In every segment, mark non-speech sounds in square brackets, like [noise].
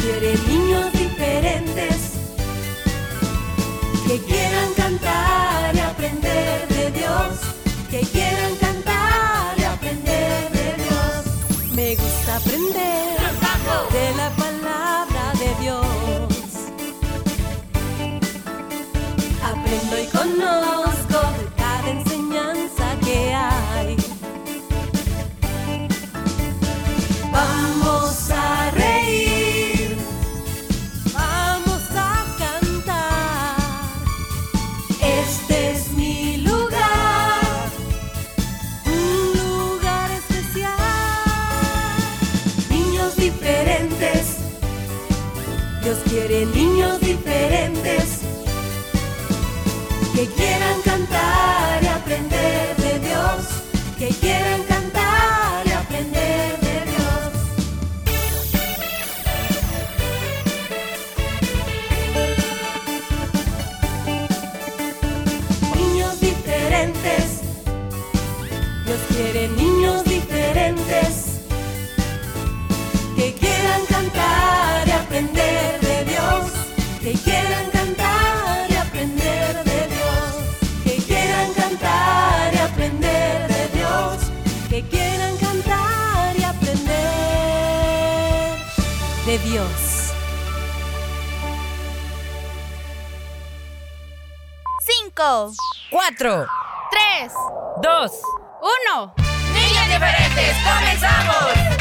quieren niños diferentes que quieran que quieran cantar y aprender de Dios, que quieran cantar y aprender de Dios, que quieran cantar y aprender de Dios. Cinco, Cuatro, tres, dos, uno. niños diferentes, comenzamos.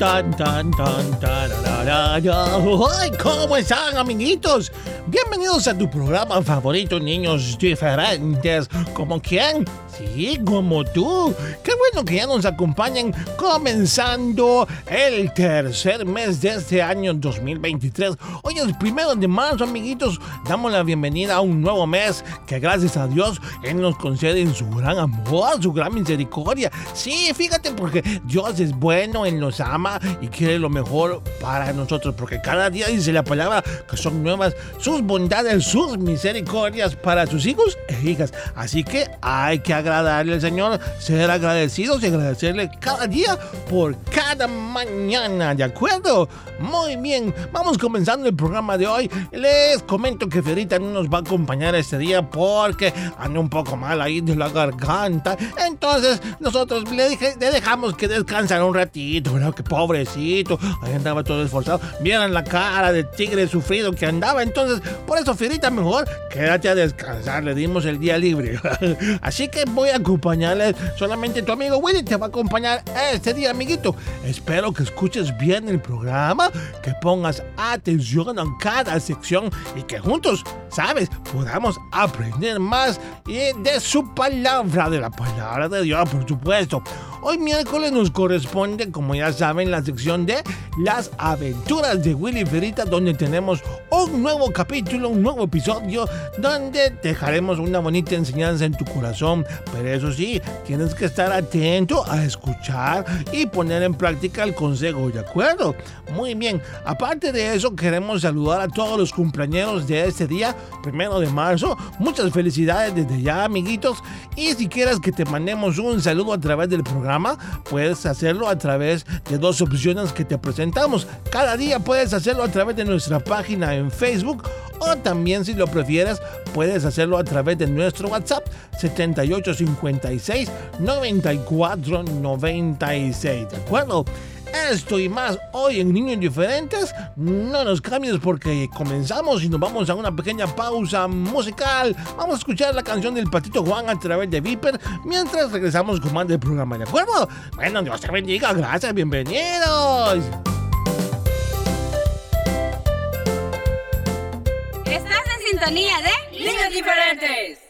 Tan, tan, tan, tararara. ¡Ay! ¿Cómo están, amiguitos? Bienvenidos a tu programa favorito, Niños Diferentes. ¿Como quién? Sí, como tú. Qué bueno que ya nos acompañen comenzando el tercer mes de este año 2023. Hoy es primero de marzo, amiguitos. Damos la bienvenida a un nuevo mes que gracias a Dios Él nos concede en su gran amor, su gran misericordia. Sí, fíjate porque Dios es bueno, Él nos ama y quiere lo mejor para nosotros. Porque cada día dice la palabra que son nuevas sus bondades, sus misericordias para sus hijos e hijas. Así que hay que agradarle al Señor, ser agradecidos y agradecerle cada día por cada mañana, ¿de acuerdo? Muy bien, vamos comenzando el programa de hoy. Les comento que Ferita no nos va a acompañar este día porque anda un poco mal ahí de la garganta. Entonces nosotros le, dije- le dejamos que descansara un ratito, ¿verdad? Que pobrecito, ahí andaba todo esforzado. Vieran la cara de tigre sufrido que andaba. Entonces, por eso Ferita, mejor quédate a descansar. Le dimos el día libre. [laughs] Así que voy a acompañarles. Solamente tu amigo Willy te va a acompañar este día, amiguito. Espero que escuches bien el programa, que pongas atención a cada sección y que juntos, sabes, podamos aprender más de su palabra, de la palabra de Dios, por supuesto. Hoy miércoles nos corresponde, como ya saben, la sección de las aventuras de Willy Ferita, donde tenemos un nuevo capítulo, un nuevo episodio, donde dejaremos una bonita enseñanza en tu corazón. Pero eso sí, tienes que estar atento a escuchar y poner en práctica el consejo, ¿de acuerdo? Muy bien, aparte de eso, queremos saludar a todos los cumpleaños de este día, primero de marzo. Muchas felicidades desde ya, amiguitos. Y si quieres que te mandemos un saludo a través del programa, puedes hacerlo a través de dos opciones que te presentamos. Cada día puedes hacerlo a través de nuestra página en Facebook o también si lo prefieres puedes hacerlo a través de nuestro WhatsApp 7856 9496. ¿De acuerdo? Esto y más hoy en Niños Diferentes. No nos cambies porque comenzamos y nos vamos a una pequeña pausa musical. Vamos a escuchar la canción del Patito Juan a través de Viper mientras regresamos con más del programa. ¿De acuerdo? Bueno, Dios te bendiga. Gracias, bienvenidos. Estás en sintonía de Niños diferentes.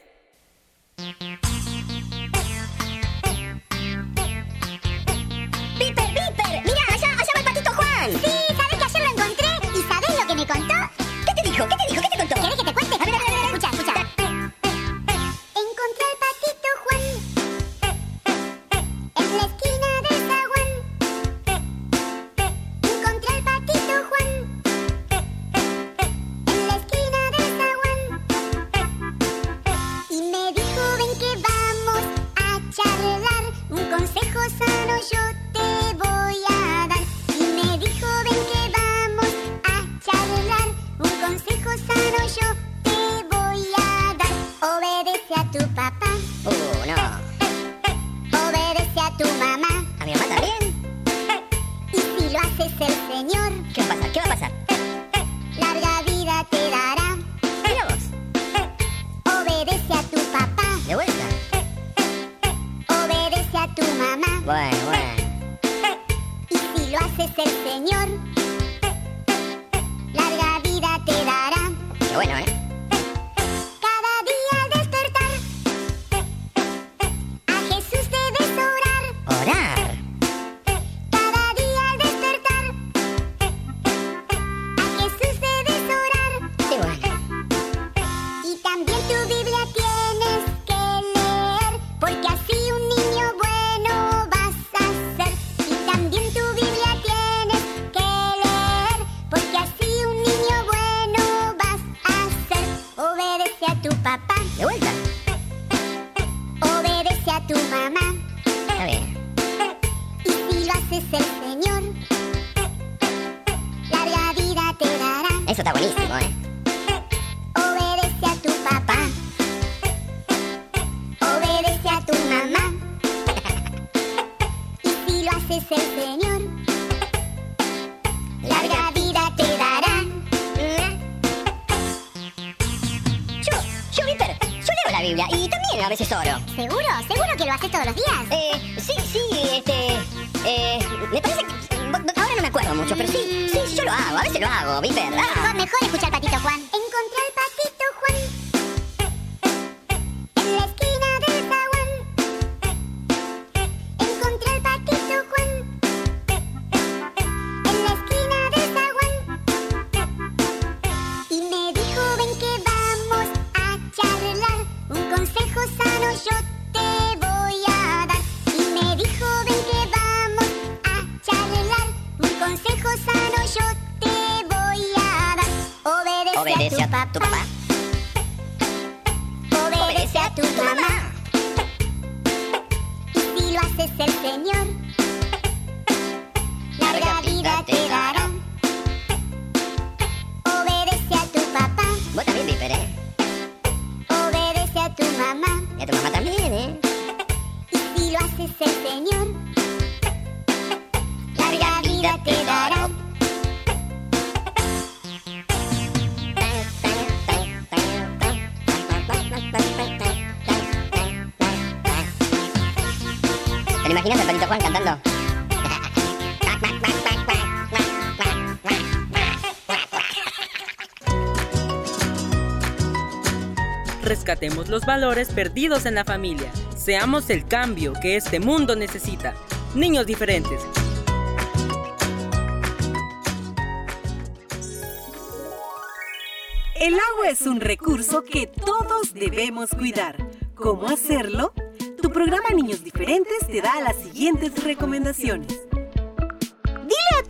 Los valores perdidos en la familia. Seamos el cambio que este mundo necesita. Niños diferentes. El agua es un recurso que todos debemos cuidar. ¿Cómo hacerlo? Tu programa Niños Diferentes te da las siguientes recomendaciones.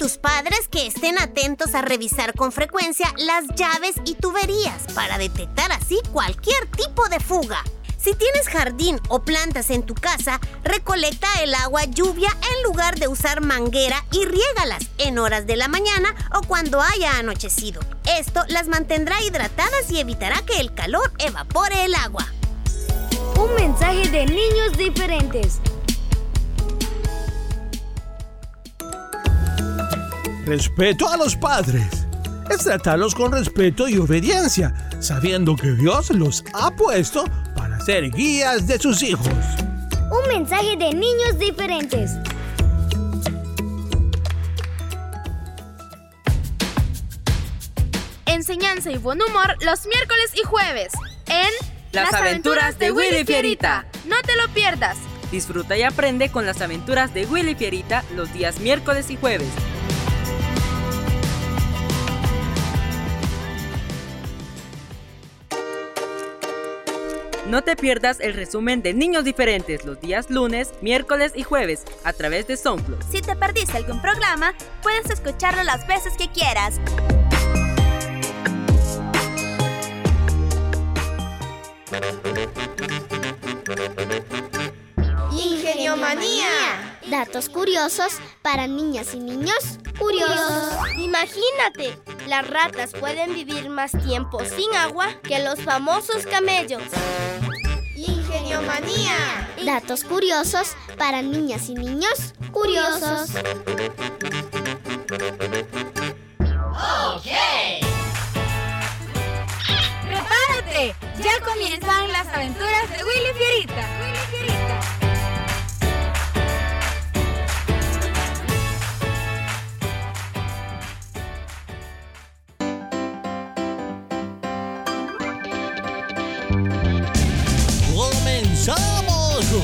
Tus padres que estén atentos a revisar con frecuencia las llaves y tuberías para detectar así cualquier tipo de fuga. Si tienes jardín o plantas en tu casa, recolecta el agua lluvia en lugar de usar manguera y riégalas en horas de la mañana o cuando haya anochecido. Esto las mantendrá hidratadas y evitará que el calor evapore el agua. Un mensaje de niños diferentes. Respeto a los padres. Es tratarlos con respeto y obediencia, sabiendo que Dios los ha puesto para ser guías de sus hijos. Un mensaje de niños diferentes. Enseñanza y buen humor los miércoles y jueves en Las aventuras de Willy Fierita. No te lo pierdas. Disfruta y aprende con las aventuras de Willy Fierita los días miércoles y jueves. No te pierdas el resumen de Niños Diferentes los días lunes, miércoles y jueves a través de SoundCloud. Si te perdiste algún programa, puedes escucharlo las veces que quieras. Ingenio Manía. Datos curiosos para niñas y niños curiosos. Imagínate, las ratas pueden vivir más tiempo sin agua que los famosos camellos. Ingenio Manía. Datos curiosos para niñas y niños curiosos. ¡Prepárate! Ya comienzan las aventuras de Willy Fierita. Willy Fierita.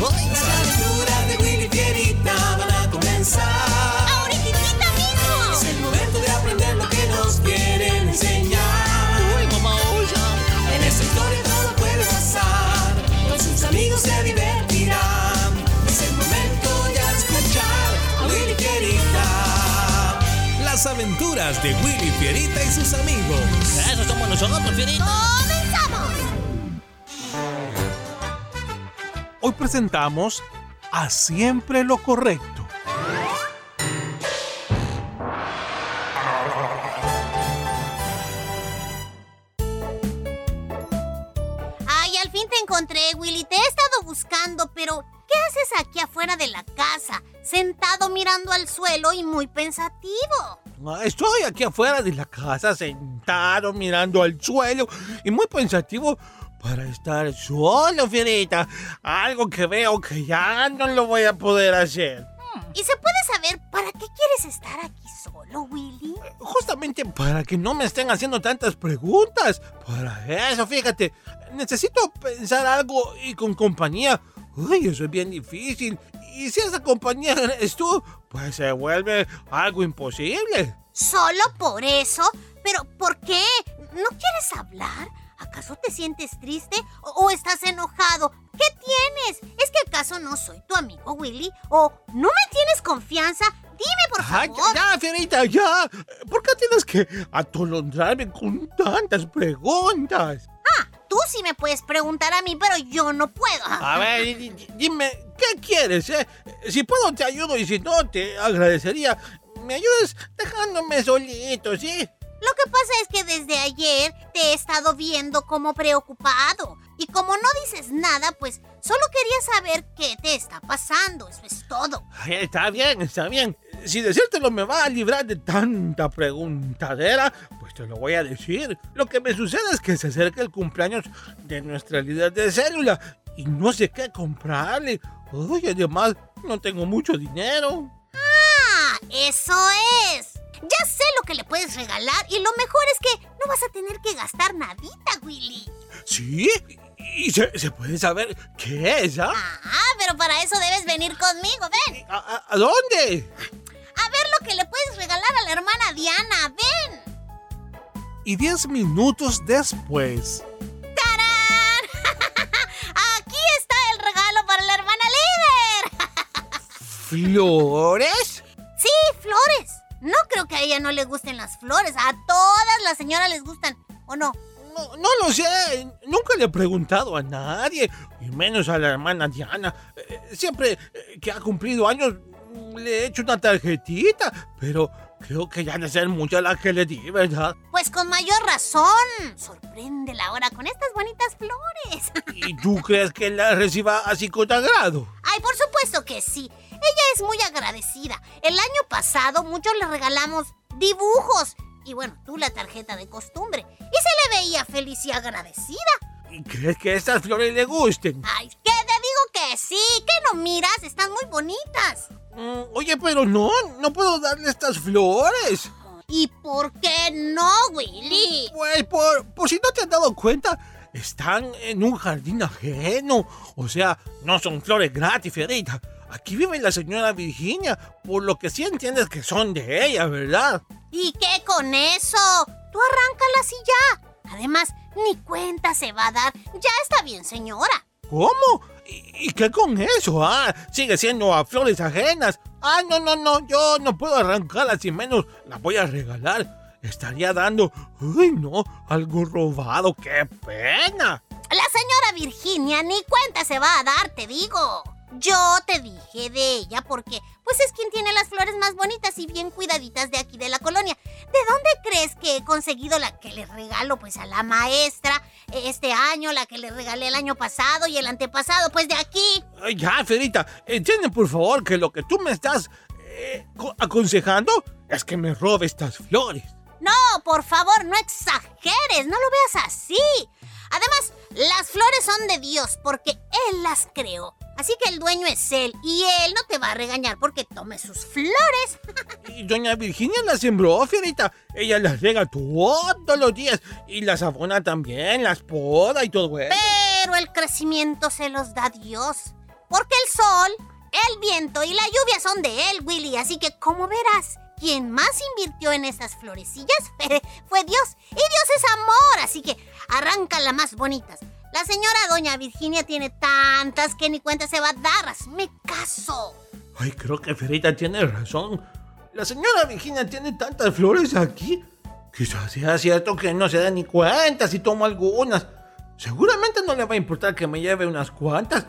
¡Comenzamos! Las aventuras de Willy Fierita van a comenzar. ¡Ahorita mismo! Es el momento de aprender lo que nos quieren enseñar. ¡Uy, mamá! En esta historia todo puede pasar. Con sus amigos se divertirán. Es el momento ya de escuchar a Willy Fierita. Las aventuras de Willy Fierita y sus amigos. Eso somos nosotros, Fierita. ¡Comenzamos! Presentamos a Siempre lo Correcto. Ay, al fin te encontré, Willy. Te he estado buscando, pero ¿qué haces aquí afuera de la casa? Sentado mirando al suelo y muy pensativo. Ah, Estoy aquí afuera de la casa, sentado, mirando al suelo y muy pensativo para estar solo, Fierita. Algo que veo que ya no lo voy a poder hacer. ¿Y se puede saber para qué quieres estar aquí solo, Willy? Justamente para que no me estén haciendo tantas preguntas. Para eso, fíjate, necesito pensar algo y con compañía. Uy, eso es bien difícil. Y si esa compañía eres tú, pues se vuelve algo imposible. ¿Solo por eso? ¿Pero por qué? ¿No quieres hablar? ¿Acaso te sientes triste o, o estás enojado? ¿Qué tienes? ¿Es que acaso no soy tu amigo Willy? ¿O no me tienes confianza? Dime, por Ay, favor. ya, Fierita, ya. ¿Por qué tienes que atolondrarme con tantas preguntas? Ah, tú sí me puedes preguntar a mí, pero yo no puedo. A ver, di- di- dime, ¿qué quieres, eh? Si puedo te ayudo y si no, te agradecería. Me ayudes dejándome solito, ¿sí? Lo que pasa es que desde ayer te he estado viendo como preocupado. Y como no dices nada, pues solo quería saber qué te está pasando. Eso es todo. Está bien, está bien. Si decírtelo me va a librar de tanta preguntadera, pues te lo voy a decir. Lo que me sucede es que se acerca el cumpleaños de nuestra líder de célula y no sé qué comprarle. Uy, además, no tengo mucho dinero. Ah, eso es. Ya sé lo que le puedes regalar y lo mejor es que no vas a tener que gastar nadita, Willy. ¿Sí? ¿Y se, se puede saber qué es, ah? Ah, pero para eso debes venir conmigo, ven. ¿A, a- a dónde? A ver lo que le puedes regalar a la hermana Diana, ven. Y diez minutos después. ¡Tarán! [laughs] Aquí está el regalo para la hermana líder. [laughs] ¿Flores? Sí, flores. No creo que a ella no le gusten las flores. A todas las señoras les gustan, ¿o no? No, no lo sé. Nunca le he preguntado a nadie, y menos a la hermana Diana. Eh, Siempre que ha cumplido años le he hecho una tarjetita, pero creo que ya de ser mucha la que le di, ¿verdad? Pues con mayor razón. Sorpréndela ahora con estas bonitas flores. ¿Y tú crees que la reciba así con agrado? Ay, por supuesto que sí. Ella es muy agradecida. El año pasado muchos le regalamos dibujos. Y bueno, tú la tarjeta de costumbre. Y se le veía feliz y agradecida. ¿Y crees que estas flores le gusten? Ay, que te digo que sí. ¿Qué no miras? Están muy bonitas. Mm, oye, pero no, no puedo darle estas flores. ¿Y por qué no, Willy? Pues por, por si no te has dado cuenta, están en un jardín ajeno. O sea, no son flores gratis, Fierita. Aquí vive la señora Virginia, por lo que sí entiendes que son de ella, ¿verdad? ¿Y qué con eso? Tú arráncalas y ya. Además, ni cuenta se va a dar. Ya está bien, señora. ¿Cómo? ¿Y, y qué con eso? Ah, sigue siendo a flores ajenas. Ah, no, no, no, yo no puedo arrancarlas y menos las voy a regalar. Estaría dando, uy, no, algo robado, qué pena. La señora Virginia ni cuenta se va a dar, te digo. Yo te dije de ella porque, pues es quien tiene las flores más bonitas y bien cuidaditas de aquí de la colonia. ¿De dónde crees que he conseguido la que le regalo, pues a la maestra este año, la que le regalé el año pasado y el antepasado? Pues de aquí. Ay, ya, Ferita, entiende por favor que lo que tú me estás eh, co- aconsejando es que me robe estas flores. No, por favor, no exageres, no lo veas así. Además, las flores son de Dios porque Él las creó. Así que el dueño es Él y Él no te va a regañar porque tomes sus flores. [laughs] Y doña Virginia las sembró, Fierita. Ella las riega todos los días. Y las abona también, las poda y todo eso. Pero el crecimiento se los da Dios. Porque el sol, el viento y la lluvia son de Él, Willy. Así que, como verás, quien más invirtió en esas florecillas fue, [laughs] fue Dios. Y Dios es amor, así que arranca las más bonitas. La señora doña Virginia tiene tantas que ni cuenta se va a dar. Hazme caso. Ay, creo que Fierita tiene razón. La señora Virginia tiene tantas flores aquí. Quizás sea cierto que no se da ni cuenta si tomo algunas. Seguramente no le va a importar que me lleve unas cuantas.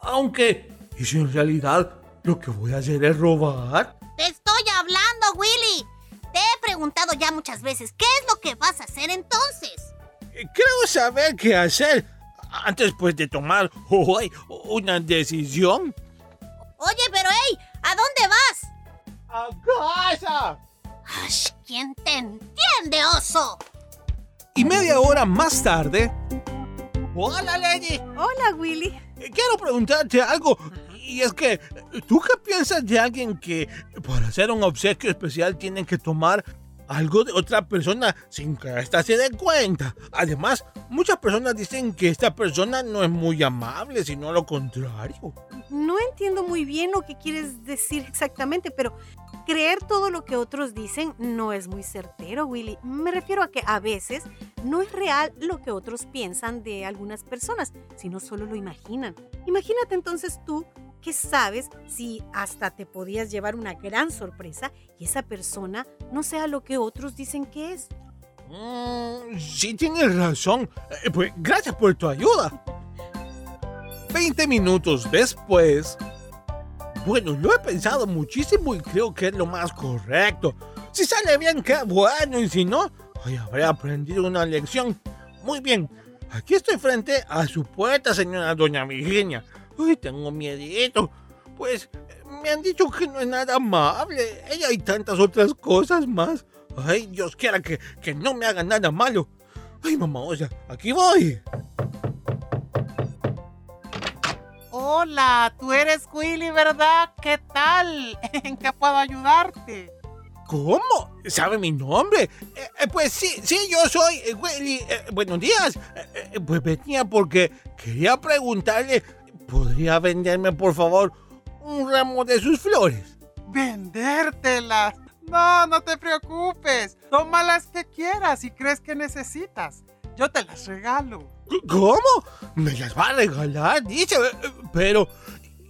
Aunque, ¿y si en realidad lo que voy a hacer es robar? Te estoy hablando, Willy. Te he preguntado ya muchas veces, ¿qué es lo que vas a hacer entonces? Creo saber qué hacer antes pues de tomar hoy una decisión. Oye, pero hey, ¿a dónde vas? ¡A casa! Ay, ¿Quién te entiende, oso? Y media hora más tarde, Hola, Lady. Hola, Willy. Eh, Quiero preguntarte algo. Y es que, ¿tú qué piensas de alguien que para hacer un obsequio especial tiene que tomar algo de otra persona sin que ésta se dé cuenta? Además, muchas personas dicen que esta persona no es muy amable, sino lo contrario. No entiendo muy bien lo que quieres decir exactamente, pero creer todo lo que otros dicen no es muy certero, Willy. Me refiero a que a veces no es real lo que otros piensan de algunas personas, sino solo lo imaginan. Imagínate entonces tú que sabes si hasta te podías llevar una gran sorpresa y esa persona no sea lo que otros dicen que es. Mm, sí, tienes razón. Eh, pues gracias por tu ayuda. 20 minutos después, Bueno, lo he pensado muchísimo y creo que es lo más correcto. Si sale bien, qué bueno, y si no, hoy habré aprendido una lección. Muy bien, aquí estoy frente a su puerta, señora doña Virginia. Uy, tengo miedito. Pues me han dicho que no es nada amable. Ella hay tantas otras cosas más. Ay, Dios quiera que, que no me haga nada malo. Ay, mamá, o sea, aquí voy. Hola, tú eres Willy, ¿verdad? ¿Qué tal? [laughs] ¿En qué puedo ayudarte? ¿Cómo? ¿Sabe mi nombre? Eh, eh, pues sí, sí, yo soy eh, Willy. Buenos días. Eh, pues venía porque quería preguntarle, ¿podría venderme por favor un ramo de sus flores? Vendértelas. No, no te preocupes. Toma las que quieras y crees que necesitas. Yo te las regalo. ¿Cómo? ¿Me las va a regalar? Dice, eh, pero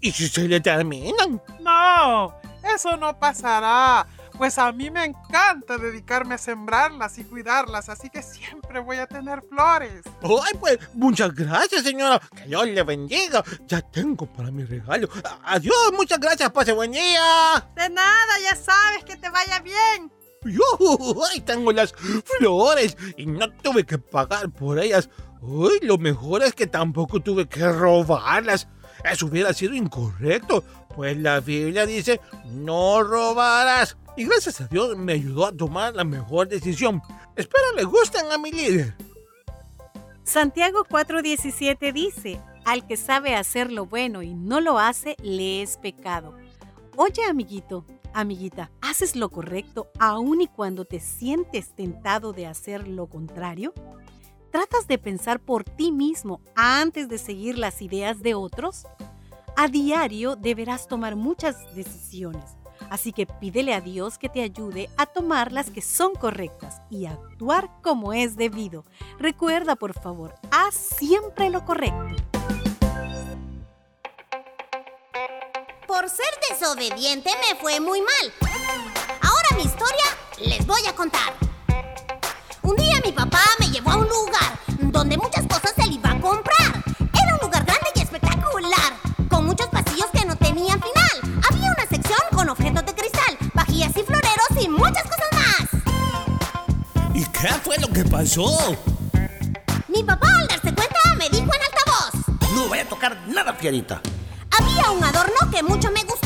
¿y si se le terminan? No, eso no pasará. Pues a mí me encanta dedicarme a sembrarlas y cuidarlas, así que siempre voy a tener flores. Ay, pues muchas gracias, señora. Que Dios le bendiga. Ya tengo para mi regalo. Adiós, muchas gracias. Pase buen día. De nada, ya sabes que te vaya bien. Yo, ay, tengo las flores y no tuve que pagar por ellas. Uy, lo mejor es que tampoco tuve que robarlas. Eso hubiera sido incorrecto, pues la Biblia dice, no robarás. Y gracias a Dios me ayudó a tomar la mejor decisión. Espero le gusten a mi líder. Santiago 4:17 dice, al que sabe hacer lo bueno y no lo hace, le es pecado. Oye, amiguito, amiguita, ¿haces lo correcto aun y cuando te sientes tentado de hacer lo contrario? ¿Tratas de pensar por ti mismo antes de seguir las ideas de otros? A diario deberás tomar muchas decisiones, así que pídele a Dios que te ayude a tomar las que son correctas y actuar como es debido. Recuerda, por favor, haz siempre lo correcto. Por ser desobediente me fue muy mal. Ahora mi historia les voy a contar. Un día mi papá me llevó a un lugar donde muchas cosas pasó? Mi papá al darse cuenta me dijo en altavoz. No voy a tocar nada, Fierita. Había un adorno que mucho me gustó.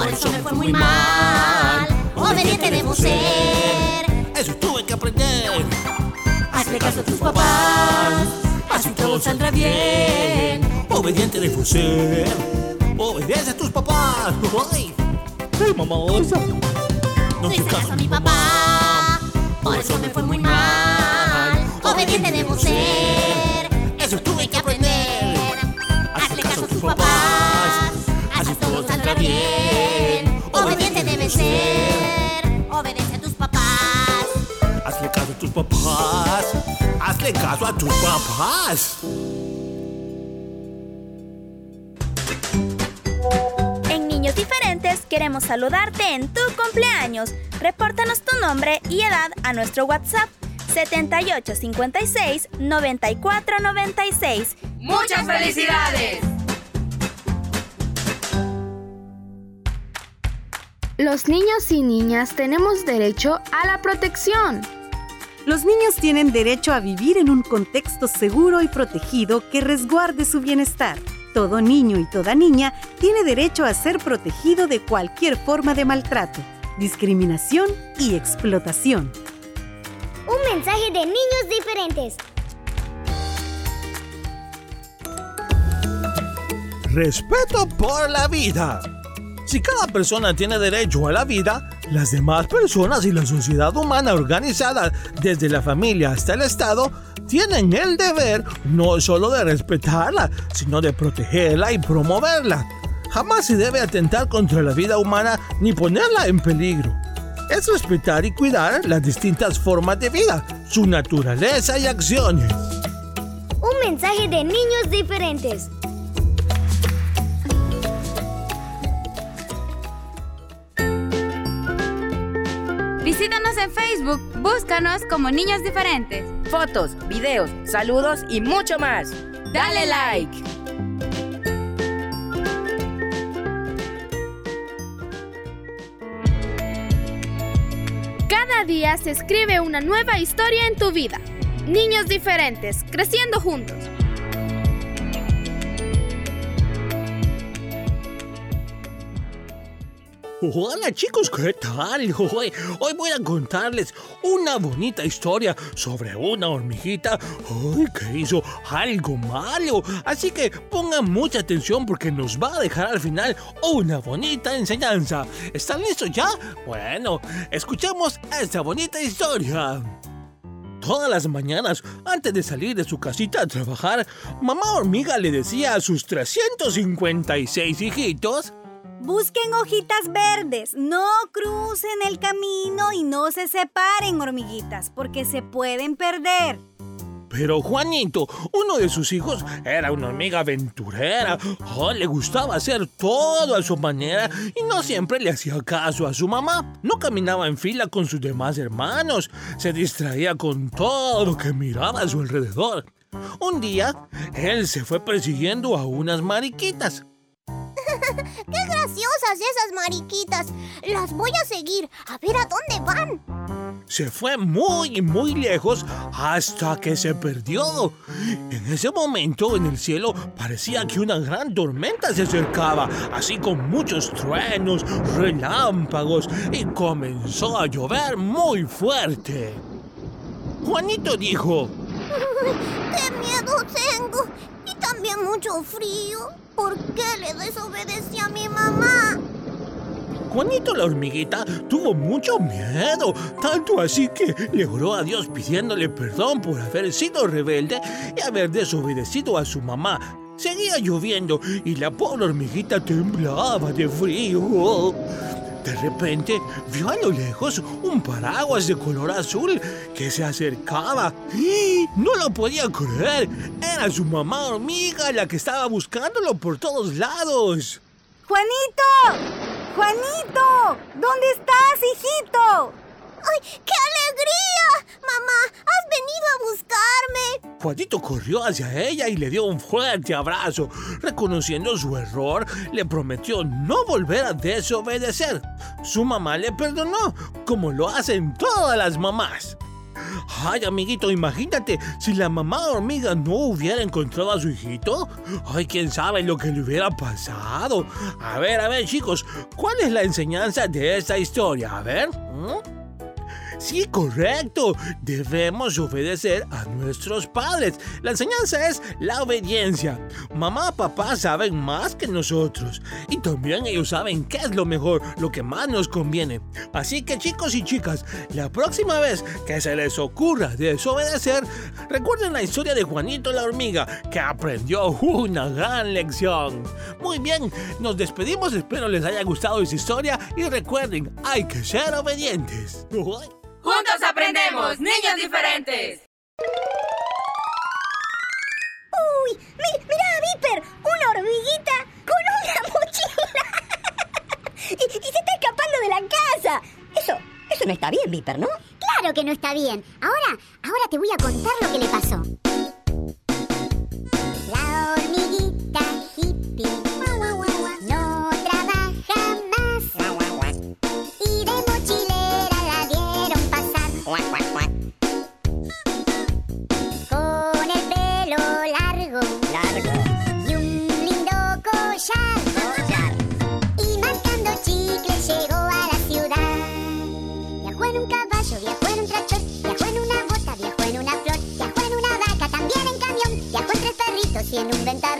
Por eso me fue muy mal. Obediente debo ser. eso tuve que aprender. Hazle caso a tus papás, así todo saldrá bien. Obediente debo ser. Obedece a tus papás. Ay, ay mamosa. No hice caso a mi papá, por eso me fue muy mal. Obediente debo ser, eso tuve que aprender. Hazle caso a tus papás, así todo saldrá bien. Ser, obedece a tus papás. Hazle caso a tus papás. Hazle caso a tus papás. En Niños Diferentes queremos saludarte en tu cumpleaños. Repórtanos tu nombre y edad a nuestro WhatsApp 7856 9496. ¡Muchas felicidades! Los niños y niñas tenemos derecho a la protección. Los niños tienen derecho a vivir en un contexto seguro y protegido que resguarde su bienestar. Todo niño y toda niña tiene derecho a ser protegido de cualquier forma de maltrato, discriminación y explotación. Un mensaje de niños diferentes. Respeto por la vida. Si cada persona tiene derecho a la vida, las demás personas y la sociedad humana organizada, desde la familia hasta el Estado, tienen el deber no solo de respetarla, sino de protegerla y promoverla. Jamás se debe atentar contra la vida humana ni ponerla en peligro. Es respetar y cuidar las distintas formas de vida, su naturaleza y acciones. Un mensaje de niños diferentes. Visítanos en Facebook, búscanos como Niños Diferentes. Fotos, videos, saludos y mucho más. Dale like. Cada día se escribe una nueva historia en tu vida. Niños diferentes, creciendo juntos. Hola chicos, ¿qué tal? [laughs] Hoy, hoy voy a contarles una bonita historia sobre una hormiguita ay, que hizo algo malo. Así que pongan mucha atención porque nos va a dejar al final una bonita enseñanza. ¿Están listos ya? Bueno, escuchemos esta bonita historia. Todas las mañanas, antes de salir de su casita a trabajar, mamá hormiga le decía a sus 356 hijitos Busquen hojitas verdes, no crucen el camino y no se separen, hormiguitas, porque se pueden perder. Pero Juanito, uno de sus hijos, era una hormiga aventurera. Oh, le gustaba hacer todo a su manera y no siempre le hacía caso a su mamá. No caminaba en fila con sus demás hermanos. Se distraía con todo lo que miraba a su alrededor. Un día, él se fue persiguiendo a unas mariquitas. [laughs] ¡Qué graciosas esas mariquitas! Las voy a seguir, a ver a dónde van. Se fue muy, muy lejos hasta que se perdió. En ese momento en el cielo parecía que una gran tormenta se acercaba, así con muchos truenos, relámpagos y comenzó a llover muy fuerte. Juanito dijo, [laughs] ¡Qué miedo tengo! Y también mucho frío. ¿Por qué le desobedecí a mi mamá? Juanito la hormiguita tuvo mucho miedo, tanto así que le oró a Dios pidiéndole perdón por haber sido rebelde y haber desobedecido a su mamá. Seguía lloviendo y la pobre hormiguita temblaba de frío. De repente vio a lo lejos un paraguas de color azul que se acercaba. ¡Y! No lo podía creer. Era su mamá hormiga la que estaba buscándolo por todos lados. ¡Juanito! ¡Juanito! ¿Dónde estás, hijito? ¡Ay, qué alegría! Mamá, venido a buscarme. Juanito corrió hacia ella y le dio un fuerte abrazo. Reconociendo su error, le prometió no volver a desobedecer. Su mamá le perdonó, como lo hacen todas las mamás. Ay, amiguito, imagínate si la mamá hormiga no hubiera encontrado a su hijito. Ay, quién sabe lo que le hubiera pasado. A ver, a ver, chicos, ¿cuál es la enseñanza de esta historia? A ver. Sí, correcto. Debemos obedecer a nuestros padres. La enseñanza es la obediencia. Mamá, papá saben más que nosotros. Y también ellos saben qué es lo mejor, lo que más nos conviene. Así que chicos y chicas, la próxima vez que se les ocurra desobedecer, recuerden la historia de Juanito la hormiga, que aprendió una gran lección. Muy bien, nos despedimos. Espero les haya gustado esta historia. Y recuerden, hay que ser obedientes. [laughs] Juntos aprendemos, niños diferentes. ¡Uy! mi- ¡Mira, Viper! ¡Una hormiguita con una mochila! [laughs] y, y se está escapando de la casa. Eso, eso no está bien, Viper, ¿no? Claro que no está bien. Ahora, ahora te voy a contar lo que le pasó. La hormiguita perritos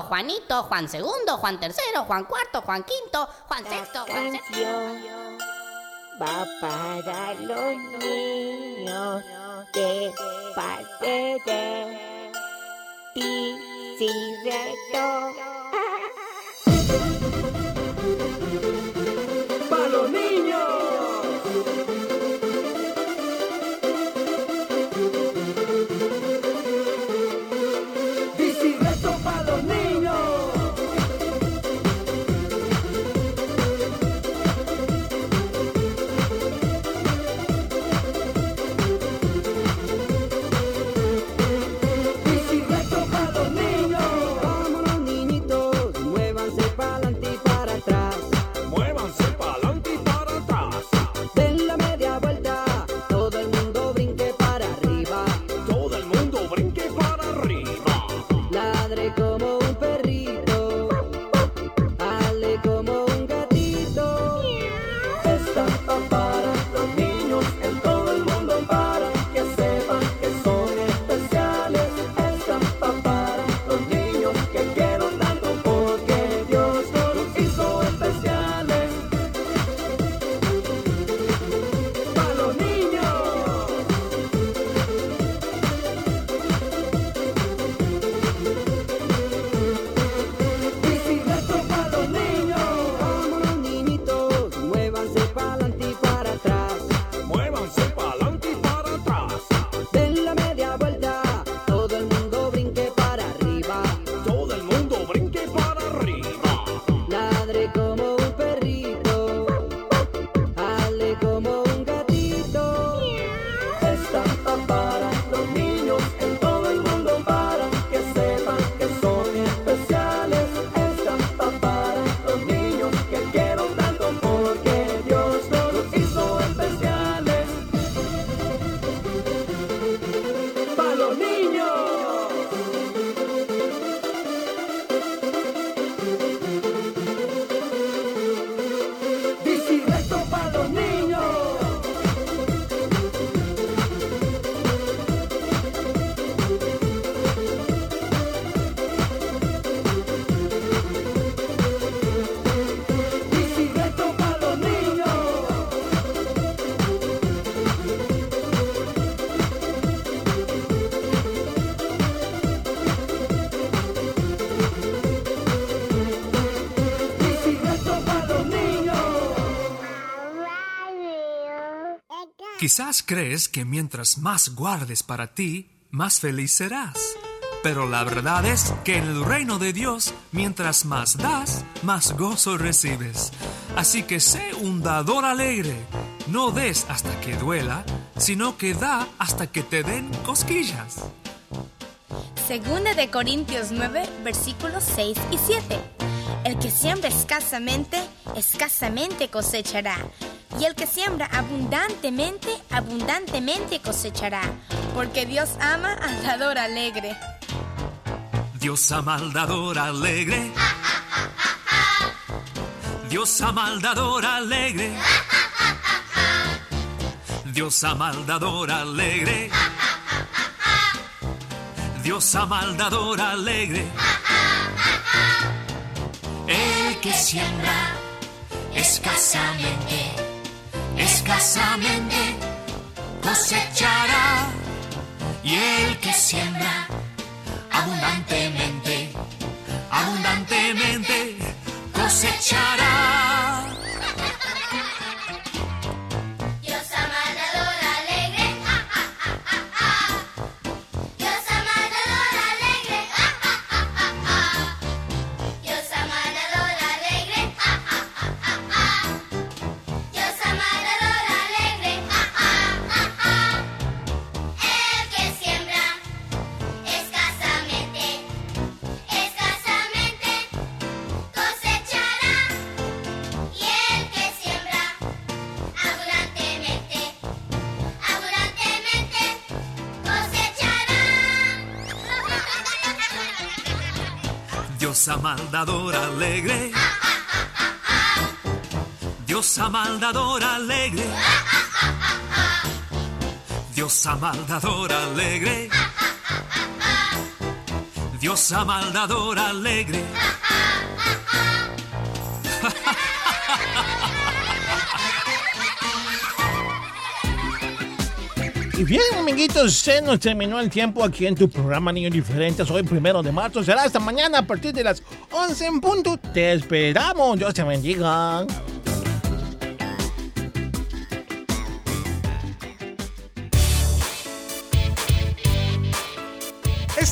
Juanito, Juan segundo, Juan tercero, Juan cuarto, Juan quinto, Juan sexto, Juan sexto. Va para los niños de parte de ti, si reto. Quizás crees que mientras más guardes para ti, más feliz serás. Pero la verdad es que en el reino de Dios, mientras más das, más gozo recibes. Así que sé un dador alegre. No des hasta que duela, sino que da hasta que te den cosquillas. Segunda de Corintios 9, versículos 6 y 7. El que siembra escasamente, escasamente cosechará. Y el que siembra abundantemente, abundantemente cosechará. Porque Dios ama al dador alegre. Dios ama al dador alegre. Dios ama al dador alegre. Dios ama al dador alegre. Dios ama al dador alegre. El que siembra escasamente, escasamente cosechará. Y el que siembra abundantemente, abundantemente cosechará. Cosechará. Dios ama al dador alegre. Dios ama al dador alegre. Dios ama al dador alegre. Dios ama al dador alegre. Bien, amiguitos, se nos terminó el tiempo aquí en tu programa Niños Diferentes. Hoy, primero de marzo, será esta mañana a partir de las 11 en punto. Te esperamos. Dios te bendiga.